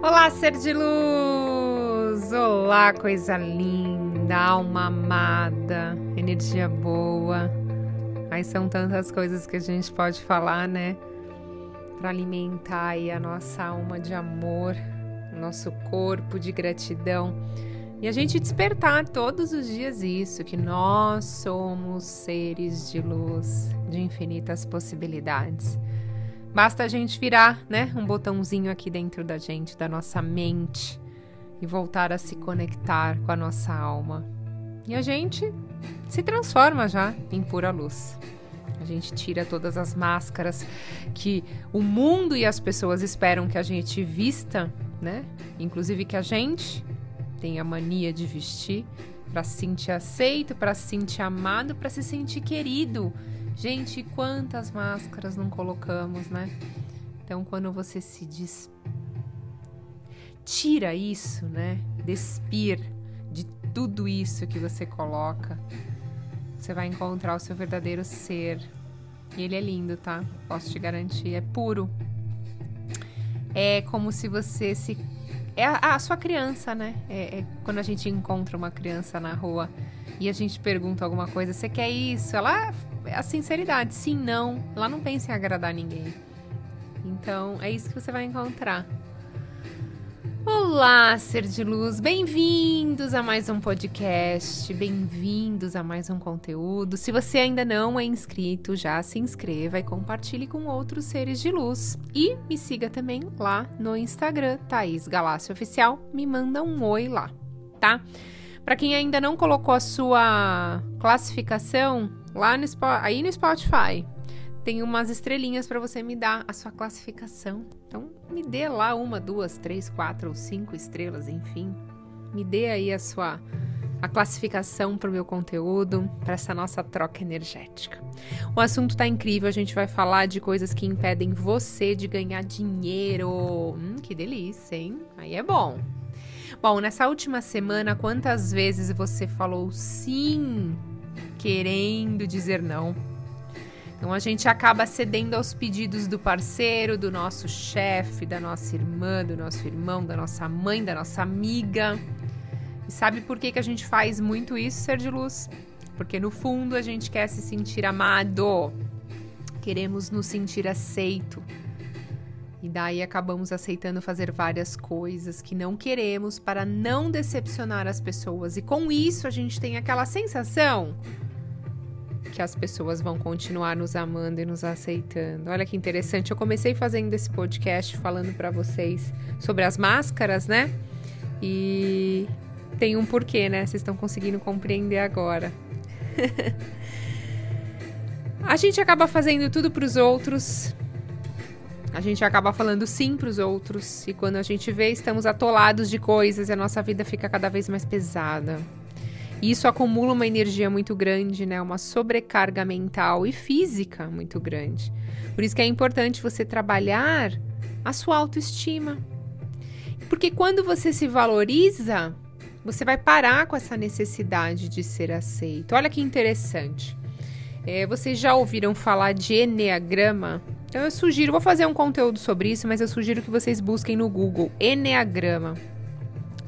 Olá, ser de luz! Olá, coisa linda, alma amada, energia boa. Aí são tantas coisas que a gente pode falar, né? Para alimentar aí a nossa alma de amor, nosso corpo de gratidão. E a gente despertar todos os dias isso, que nós somos seres de luz, de infinitas possibilidades. Basta a gente virar, né, um botãozinho aqui dentro da gente, da nossa mente, e voltar a se conectar com a nossa alma. E a gente se transforma já em pura luz. A gente tira todas as máscaras que o mundo e as pessoas esperam que a gente vista, né? Inclusive que a gente tem a mania de vestir para se sentir aceito, para se sentir amado, para se sentir querido Gente, quantas máscaras não colocamos, né? Então, quando você se diz... tira isso, né? Despir de tudo isso que você coloca, você vai encontrar o seu verdadeiro ser. E ele é lindo, tá? Posso te garantir, é puro. É como se você se é a, a, sua criança, né? É, é, quando a gente encontra uma criança na rua e a gente pergunta alguma coisa, você quer isso? Ela a sinceridade, sim, não. Ela não pensa em agradar ninguém. Então, é isso que você vai encontrar. Olá, ser de luz, bem-vindos a mais um podcast, bem-vindos a mais um conteúdo. Se você ainda não é inscrito, já se inscreva e compartilhe com outros seres de luz. E me siga também lá no Instagram, Thaís Galácio Oficial, me manda um oi lá, tá? Para quem ainda não colocou a sua classificação, lá no, aí no Spotify tem umas estrelinhas para você me dar a sua classificação. Então, me dê lá uma, duas, três, quatro ou cinco estrelas, enfim. Me dê aí a sua a classificação para o meu conteúdo, para essa nossa troca energética. O assunto está incrível, a gente vai falar de coisas que impedem você de ganhar dinheiro. Hum, que delícia, hein? Aí é bom. Bom, nessa última semana, quantas vezes você falou sim querendo dizer não. Então a gente acaba cedendo aos pedidos do parceiro, do nosso chefe, da nossa irmã, do nosso irmão, da nossa mãe, da nossa amiga. E sabe por que, que a gente faz muito isso, ser de luz? Porque no fundo a gente quer se sentir amado, queremos nos sentir aceito. E daí acabamos aceitando fazer várias coisas que não queremos para não decepcionar as pessoas. E com isso a gente tem aquela sensação que as pessoas vão continuar nos amando e nos aceitando. Olha que interessante. Eu comecei fazendo esse podcast falando para vocês sobre as máscaras, né? E tem um porquê, né? Vocês estão conseguindo compreender agora. a gente acaba fazendo tudo para os outros. A gente acaba falando sim para os outros e quando a gente vê, estamos atolados de coisas e a nossa vida fica cada vez mais pesada. E isso acumula uma energia muito grande, né? Uma sobrecarga mental e física muito grande. Por isso que é importante você trabalhar a sua autoestima. Porque quando você se valoriza, você vai parar com essa necessidade de ser aceito. Olha que interessante. É, vocês já ouviram falar de Enneagrama? Então eu sugiro, vou fazer um conteúdo sobre isso, mas eu sugiro que vocês busquem no Google Enneagrama.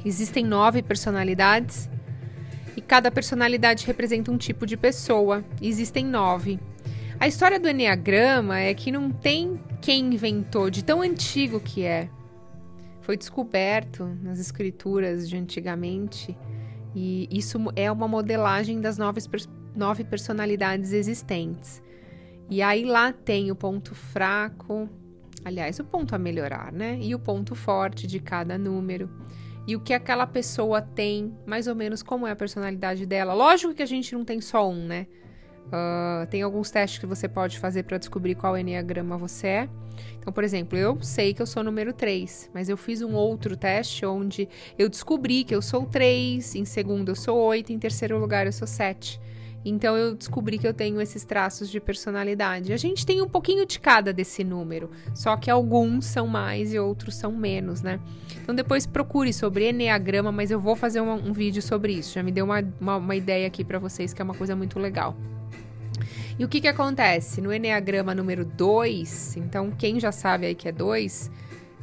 Existem nove personalidades e cada personalidade representa um tipo de pessoa. Existem nove. A história do Enneagrama é que não tem quem inventou, de tão antigo que é. Foi descoberto nas escrituras de antigamente e isso é uma modelagem das nove, nove personalidades existentes. E aí lá tem o ponto fraco, aliás, o ponto a melhorar, né? E o ponto forte de cada número e o que aquela pessoa tem, mais ou menos como é a personalidade dela. Lógico que a gente não tem só um, né? Uh, tem alguns testes que você pode fazer para descobrir qual enneagrama você é. Então, por exemplo, eu sei que eu sou número 3, mas eu fiz um outro teste onde eu descobri que eu sou 3, em segundo eu sou 8, em terceiro lugar eu sou 7. Então eu descobri que eu tenho esses traços de personalidade. A gente tem um pouquinho de cada desse número, só que alguns são mais e outros são menos, né? Então depois procure sobre Enneagrama, mas eu vou fazer um, um vídeo sobre isso. Já me deu uma, uma, uma ideia aqui para vocês que é uma coisa muito legal. E o que que acontece? No Enneagrama número 2, então quem já sabe aí que é 2,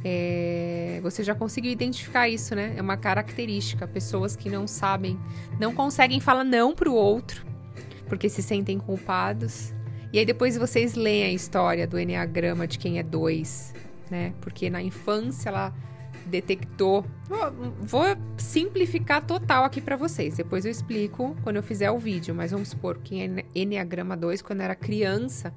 É, você já conseguiu identificar isso, né? É uma característica. Pessoas que não sabem, não conseguem falar não pro outro, porque se sentem culpados. E aí depois vocês leem a história do Enneagrama de quem é dois, né? Porque na infância ela detectou. Vou, simplificar total aqui para vocês. Depois eu explico quando eu fizer o vídeo. Mas vamos supor que Enneagrama 2, quando era criança,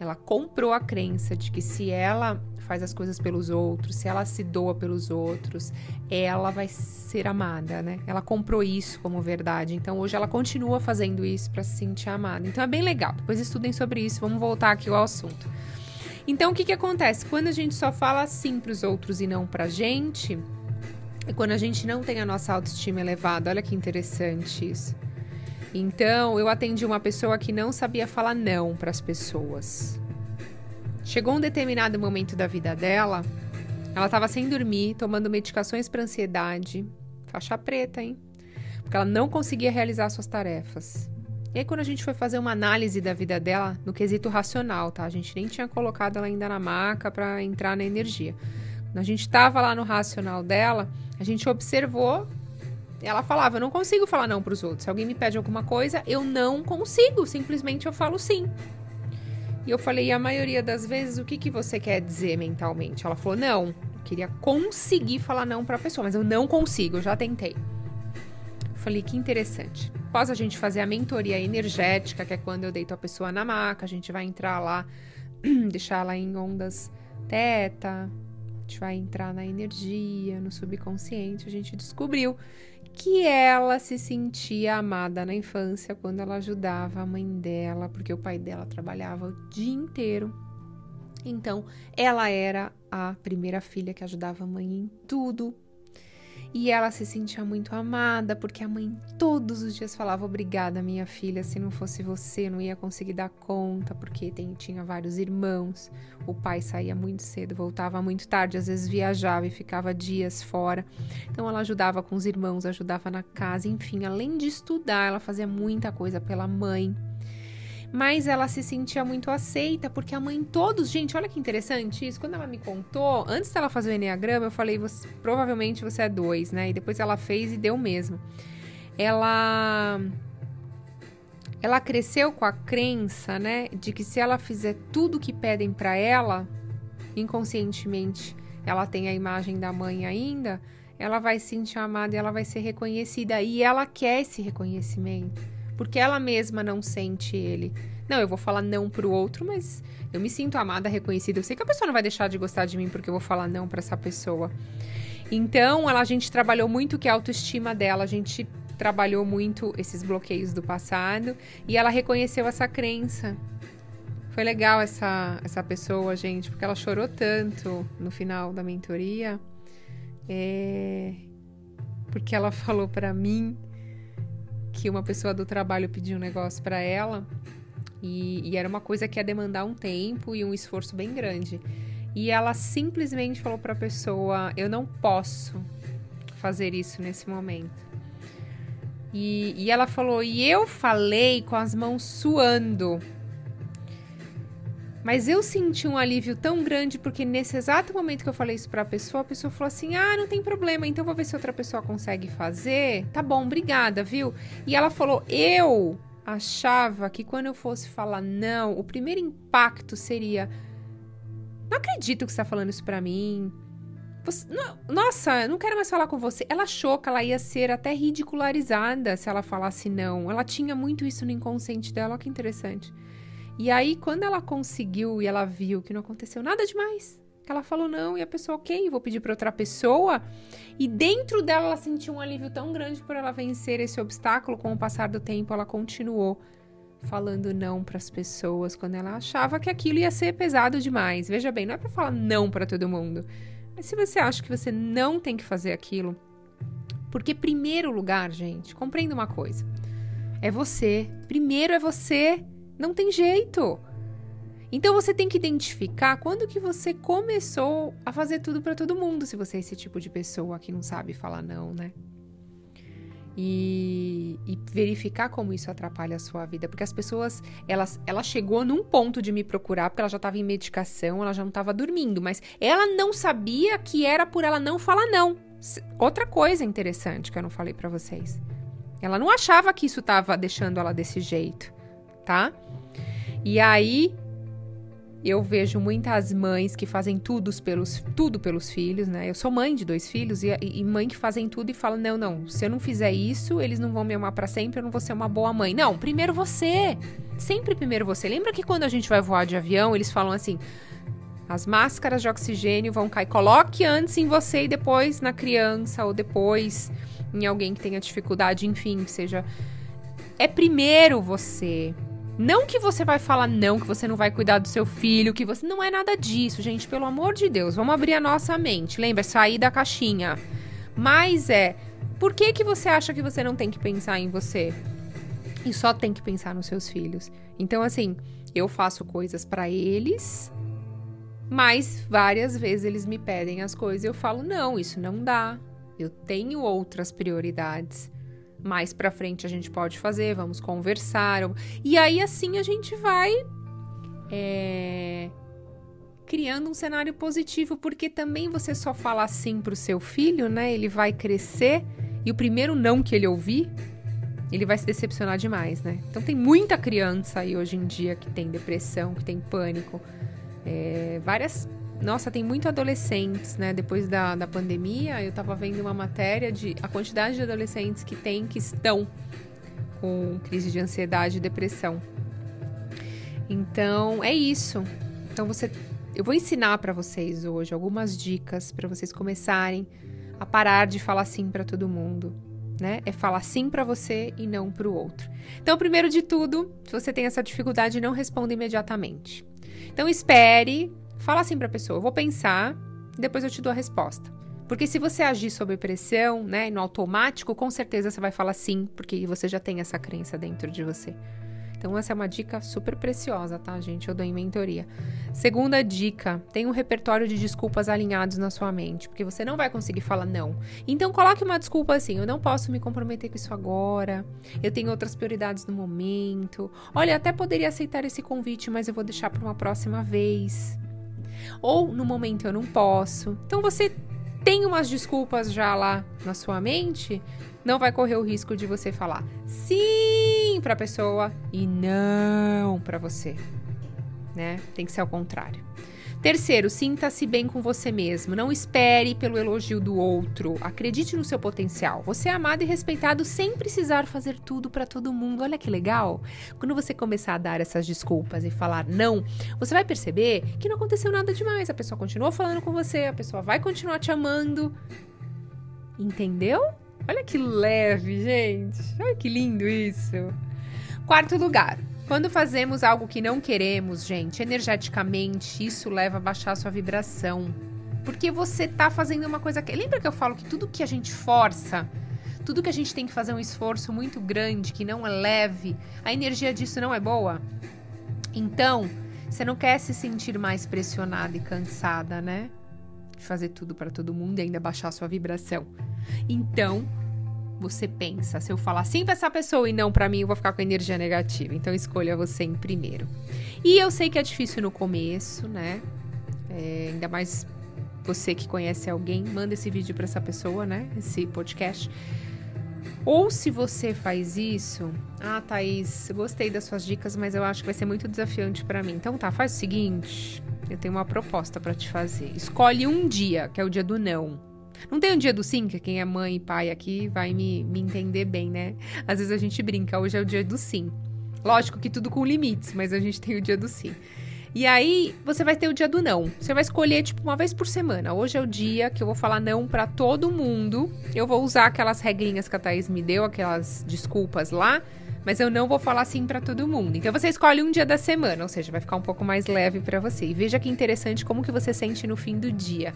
ela comprou a crença de que se ela faz as coisas pelos outros, se ela se doa pelos outros, ela vai ser amada, né? Ela comprou isso como verdade. Então hoje ela continua fazendo isso para se sentir amada. Então é bem legal. Depois estudem sobre isso. Vamos voltar aqui ao assunto. Então, o que, que acontece? Quando a gente só fala sim para os outros e não para a gente, é quando a gente não tem a nossa autoestima elevada. Olha que interessante isso. Então, eu atendi uma pessoa que não sabia falar não para as pessoas. Chegou um determinado momento da vida dela, ela estava sem dormir, tomando medicações para ansiedade, faixa preta, hein? Porque ela não conseguia realizar suas tarefas. E aí, quando a gente foi fazer uma análise da vida dela no quesito racional, tá? A gente nem tinha colocado ela ainda na maca para entrar na energia. Quando a gente estava lá no racional dela, a gente observou. Ela falava: Eu não consigo falar não para os outros. Se alguém me pede alguma coisa, eu não consigo. Simplesmente eu falo sim. E eu falei: E a maioria das vezes, o que, que você quer dizer mentalmente? Ela falou: Não, eu queria conseguir falar não para a pessoa, mas eu não consigo, eu já tentei. Falei, que interessante. Após a gente fazer a mentoria energética, que é quando eu deito a pessoa na maca, a gente vai entrar lá, deixar ela em ondas teta, a gente vai entrar na energia, no subconsciente, a gente descobriu que ela se sentia amada na infância quando ela ajudava a mãe dela, porque o pai dela trabalhava o dia inteiro. Então, ela era a primeira filha que ajudava a mãe em tudo, e ela se sentia muito amada, porque a mãe todos os dias falava: Obrigada, minha filha, se não fosse você, não ia conseguir dar conta, porque tem, tinha vários irmãos. O pai saía muito cedo, voltava muito tarde, às vezes viajava e ficava dias fora. Então ela ajudava com os irmãos, ajudava na casa, enfim, além de estudar, ela fazia muita coisa pela mãe mas ela se sentia muito aceita, porque a mãe todos, gente, olha que interessante isso, quando ela me contou, antes dela fazer o Enneagrama, eu falei, você, provavelmente você é dois, né, e depois ela fez e deu mesmo. Ela... Ela cresceu com a crença, né, de que se ela fizer tudo que pedem para ela, inconscientemente, ela tem a imagem da mãe ainda, ela vai se sentir amada e ela vai ser reconhecida. E ela quer esse reconhecimento porque ela mesma não sente ele. Não, eu vou falar não pro outro, mas eu me sinto amada, reconhecida. Eu sei que a pessoa não vai deixar de gostar de mim porque eu vou falar não para essa pessoa. Então, ela, a gente trabalhou muito que a autoestima dela, a gente trabalhou muito esses bloqueios do passado e ela reconheceu essa crença. Foi legal essa, essa pessoa, gente, porque ela chorou tanto no final da mentoria. É... Porque ela falou para mim que uma pessoa do trabalho pediu um negócio para ela e, e, era uma coisa que ia demandar um tempo e um esforço bem grande. E ela simplesmente falou para a pessoa: Eu não posso fazer isso nesse momento. E, e ela falou: E eu falei com as mãos suando mas eu senti um alívio tão grande porque nesse exato momento que eu falei isso para a pessoa, a pessoa falou assim: "Ah, não tem problema, então vou ver se outra pessoa consegue fazer". Tá bom, obrigada, viu? E ela falou: "Eu achava que quando eu fosse falar não, o primeiro impacto seria: Não acredito que você está falando isso para mim. Você, não, nossa, não quero mais falar com você. Ela achou que ela ia ser até ridicularizada se ela falasse não. Ela tinha muito isso no inconsciente dela, olha que interessante. E aí, quando ela conseguiu e ela viu que não aconteceu nada demais, que ela falou não, e a pessoa, ok, vou pedir para outra pessoa. E dentro dela, ela sentiu um alívio tão grande por ela vencer esse obstáculo. Com o passar do tempo, ela continuou falando não para as pessoas quando ela achava que aquilo ia ser pesado demais. Veja bem, não é para falar não para todo mundo. Mas se você acha que você não tem que fazer aquilo, porque primeiro lugar, gente, compreenda uma coisa. É você. Primeiro é você. Não tem jeito. Então você tem que identificar quando que você começou a fazer tudo para todo mundo, se você é esse tipo de pessoa que não sabe falar não, né? e, e, verificar como isso atrapalha a sua vida. Porque as pessoas, elas, ela chegou num ponto de me procurar, porque ela já estava em medicação, ela já não estava dormindo, mas ela não sabia que era por ela não falar não. Outra coisa interessante que eu não falei para vocês. Ela não achava que isso estava deixando ela desse jeito, tá? E aí eu vejo muitas mães que fazem tudo pelos, tudo pelos filhos, né? Eu sou mãe de dois filhos e, e mãe que fazem tudo e falam: não, não, se eu não fizer isso, eles não vão me amar para sempre, eu não vou ser uma boa mãe. Não, primeiro você. Sempre primeiro você. Lembra que quando a gente vai voar de avião, eles falam assim: as máscaras de oxigênio vão cair. Coloque antes em você e depois na criança, ou depois em alguém que tenha dificuldade, enfim, seja. É primeiro você. Não que você vai falar não, que você não vai cuidar do seu filho, que você. Não é nada disso, gente, pelo amor de Deus. Vamos abrir a nossa mente. Lembra, sair da caixinha. Mas é. Por que, que você acha que você não tem que pensar em você? E só tem que pensar nos seus filhos. Então, assim, eu faço coisas para eles, mas várias vezes eles me pedem as coisas e eu falo: não, isso não dá. Eu tenho outras prioridades mais para frente a gente pode fazer, vamos conversar. E aí assim a gente vai é, criando um cenário positivo, porque também você só fala assim pro seu filho, né? Ele vai crescer e o primeiro não que ele ouvir, ele vai se decepcionar demais, né? Então tem muita criança aí hoje em dia que tem depressão, que tem pânico. É, várias nossa, tem muito adolescentes, né? Depois da, da pandemia, eu tava vendo uma matéria de a quantidade de adolescentes que tem que estão com crise de ansiedade e depressão. Então, é isso. Então você eu vou ensinar para vocês hoje algumas dicas para vocês começarem a parar de falar sim para todo mundo, né? É falar sim para você e não para o outro. Então, primeiro de tudo, se você tem essa dificuldade, não responda imediatamente. Então, espere Fala assim para a pessoa: eu vou pensar, depois eu te dou a resposta. Porque se você agir sob pressão, né, no automático, com certeza você vai falar sim, porque você já tem essa crença dentro de você. Então, essa é uma dica super preciosa, tá, gente? Eu dou em mentoria. Segunda dica: tem um repertório de desculpas alinhados na sua mente, porque você não vai conseguir falar não. Então, coloque uma desculpa assim: eu não posso me comprometer com isso agora, eu tenho outras prioridades no momento. Olha, até poderia aceitar esse convite, mas eu vou deixar para uma próxima vez. Ou no momento eu não posso. Então você tem umas desculpas já lá na sua mente, não vai correr o risco de você falar sim para a pessoa e não para você, né? Tem que ser ao contrário. Terceiro, sinta-se bem com você mesmo. Não espere pelo elogio do outro. Acredite no seu potencial. Você é amado e respeitado sem precisar fazer tudo para todo mundo. Olha que legal. Quando você começar a dar essas desculpas e falar não, você vai perceber que não aconteceu nada demais. A pessoa continua falando com você, a pessoa vai continuar te amando. Entendeu? Olha que leve, gente. Olha que lindo isso. Quarto lugar, quando fazemos algo que não queremos, gente, energeticamente, isso leva a baixar a sua vibração. Porque você tá fazendo uma coisa que. Lembra que eu falo que tudo que a gente força, tudo que a gente tem que fazer um esforço muito grande, que não é leve, a energia disso não é boa? Então, você não quer se sentir mais pressionada e cansada, né? De fazer tudo para todo mundo e ainda baixar a sua vibração. Então, você pensa. Se eu falar sim pra essa pessoa e não para mim, eu vou ficar com energia negativa. Então escolha você em primeiro. E eu sei que é difícil no começo, né? É, ainda mais você que conhece alguém, manda esse vídeo para essa pessoa, né? Esse podcast. Ou se você faz isso, ah, Thaís, gostei das suas dicas, mas eu acho que vai ser muito desafiante para mim. Então tá, faz o seguinte, eu tenho uma proposta para te fazer. Escolhe um dia, que é o dia do não. Não tem um dia do sim, que quem é mãe e pai aqui vai me, me entender bem, né? Às vezes a gente brinca, hoje é o dia do sim. Lógico que tudo com limites, mas a gente tem o dia do sim. E aí, você vai ter o dia do não. Você vai escolher, tipo, uma vez por semana. Hoje é o dia que eu vou falar não para todo mundo. Eu vou usar aquelas regrinhas que a Thaís me deu, aquelas desculpas lá mas eu não vou falar assim para todo mundo. Então você escolhe um dia da semana, ou seja, vai ficar um pouco mais leve para você. E veja que interessante como que você sente no fim do dia.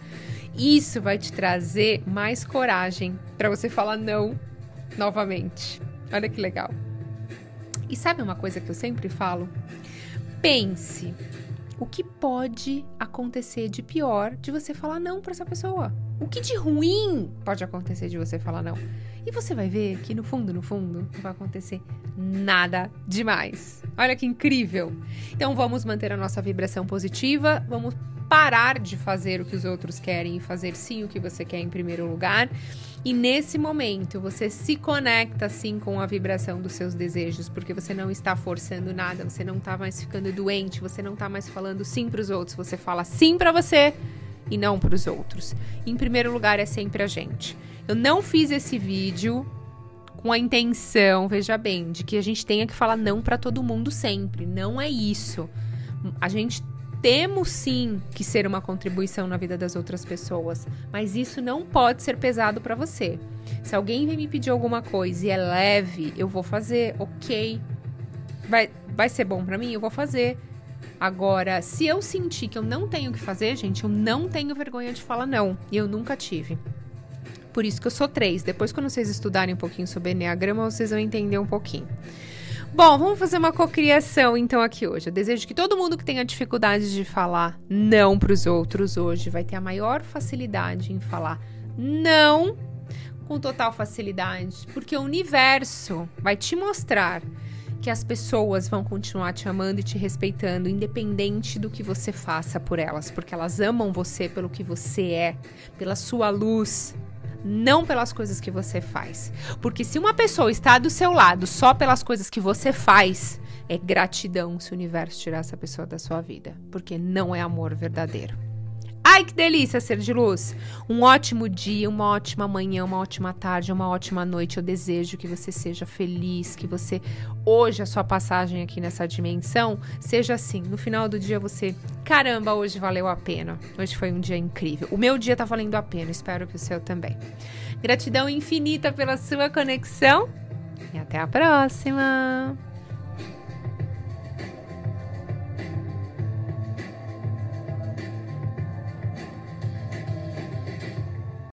Isso vai te trazer mais coragem para você falar não novamente. Olha que legal. E sabe uma coisa que eu sempre falo? Pense o que pode acontecer de pior de você falar não para essa pessoa? O que de ruim pode acontecer de você falar não? E você vai ver que no fundo, no fundo, não vai acontecer nada demais. Olha que incrível! Então vamos manter a nossa vibração positiva, vamos parar de fazer o que os outros querem e fazer sim o que você quer em primeiro lugar. E nesse momento você se conecta sim com a vibração dos seus desejos, porque você não está forçando nada, você não está mais ficando doente, você não está mais falando sim para os outros, você fala sim para você e não para os outros. Em primeiro lugar é sempre a gente. Eu não fiz esse vídeo com a intenção, veja bem, de que a gente tenha que falar não para todo mundo sempre. Não é isso. A gente temos sim que ser uma contribuição na vida das outras pessoas, mas isso não pode ser pesado para você. Se alguém vem me pedir alguma coisa e é leve, eu vou fazer, ok. Vai, vai ser bom para mim, eu vou fazer. Agora, se eu sentir que eu não tenho o que fazer, gente, eu não tenho vergonha de falar não. E eu nunca tive. Por isso que eu sou três. Depois, quando vocês estudarem um pouquinho sobre Enneagrama, vocês vão entender um pouquinho. Bom, vamos fazer uma cocriação então aqui hoje. Eu desejo que todo mundo que tenha dificuldade de falar não para os outros hoje vai ter a maior facilidade em falar não com total facilidade, porque o universo vai te mostrar que as pessoas vão continuar te amando e te respeitando, independente do que você faça por elas, porque elas amam você pelo que você é, pela sua luz, não pelas coisas que você faz. Porque se uma pessoa está do seu lado só pelas coisas que você faz, é gratidão se o universo tirar essa pessoa da sua vida, porque não é amor verdadeiro. Ai, que delícia ser de luz! Um ótimo dia, uma ótima manhã, uma ótima tarde, uma ótima noite. Eu desejo que você seja feliz, que você, hoje, a sua passagem aqui nessa dimensão, seja assim. No final do dia, você, caramba, hoje valeu a pena. Hoje foi um dia incrível. O meu dia tá valendo a pena, espero que o seu também. Gratidão infinita pela sua conexão e até a próxima!